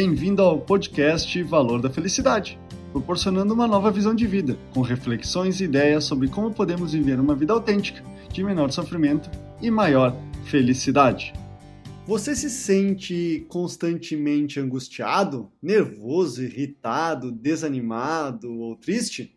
Bem-vindo ao podcast Valor da Felicidade, proporcionando uma nova visão de vida, com reflexões e ideias sobre como podemos viver uma vida autêntica, de menor sofrimento e maior felicidade. Você se sente constantemente angustiado, nervoso, irritado, desanimado ou triste?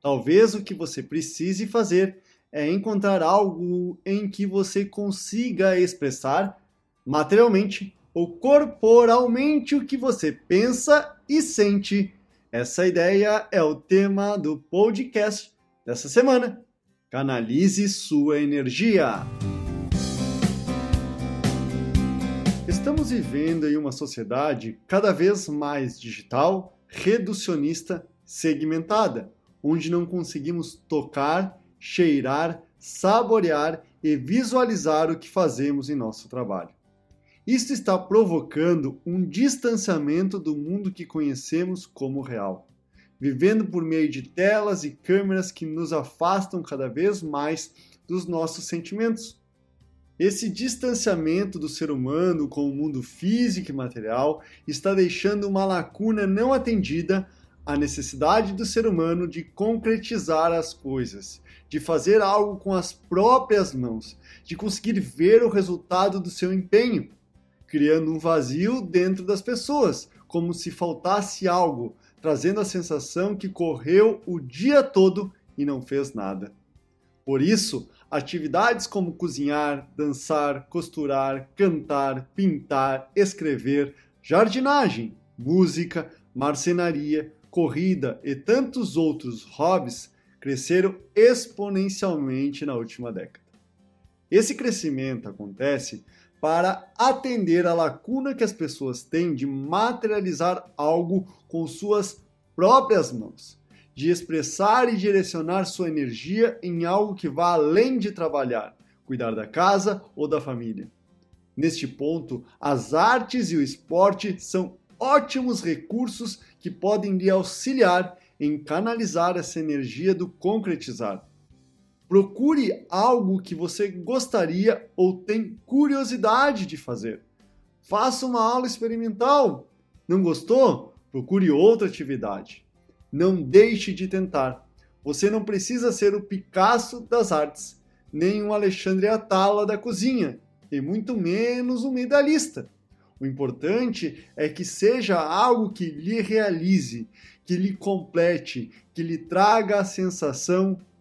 Talvez o que você precise fazer é encontrar algo em que você consiga expressar materialmente ou corporalmente o que você pensa e sente. Essa ideia é o tema do podcast dessa semana. Canalize sua energia. Estamos vivendo em uma sociedade cada vez mais digital, reducionista, segmentada, onde não conseguimos tocar, cheirar, saborear e visualizar o que fazemos em nosso trabalho. Isto está provocando um distanciamento do mundo que conhecemos como real, vivendo por meio de telas e câmeras que nos afastam cada vez mais dos nossos sentimentos. Esse distanciamento do ser humano com o mundo físico e material está deixando uma lacuna não atendida à necessidade do ser humano de concretizar as coisas, de fazer algo com as próprias mãos, de conseguir ver o resultado do seu empenho, criando um vazio dentro das pessoas, como se faltasse algo, trazendo a sensação que correu o dia todo e não fez nada. Por isso, atividades como cozinhar, dançar, costurar, cantar, pintar, escrever, jardinagem, música, marcenaria, corrida e tantos outros hobbies cresceram exponencialmente na última década. Esse crescimento acontece para atender a lacuna que as pessoas têm de materializar algo com suas próprias mãos de expressar e direcionar sua energia em algo que vá além de trabalhar, cuidar da casa ou da família. Neste ponto, as artes e o esporte são ótimos recursos que podem lhe auxiliar em canalizar essa energia do concretizar. Procure algo que você gostaria ou tem curiosidade de fazer. Faça uma aula experimental. Não gostou? Procure outra atividade. Não deixe de tentar. Você não precisa ser o Picasso das artes, nem um Alexandre Atala da cozinha, e muito menos um medalhista. O importante é que seja algo que lhe realize, que lhe complete, que lhe traga a sensação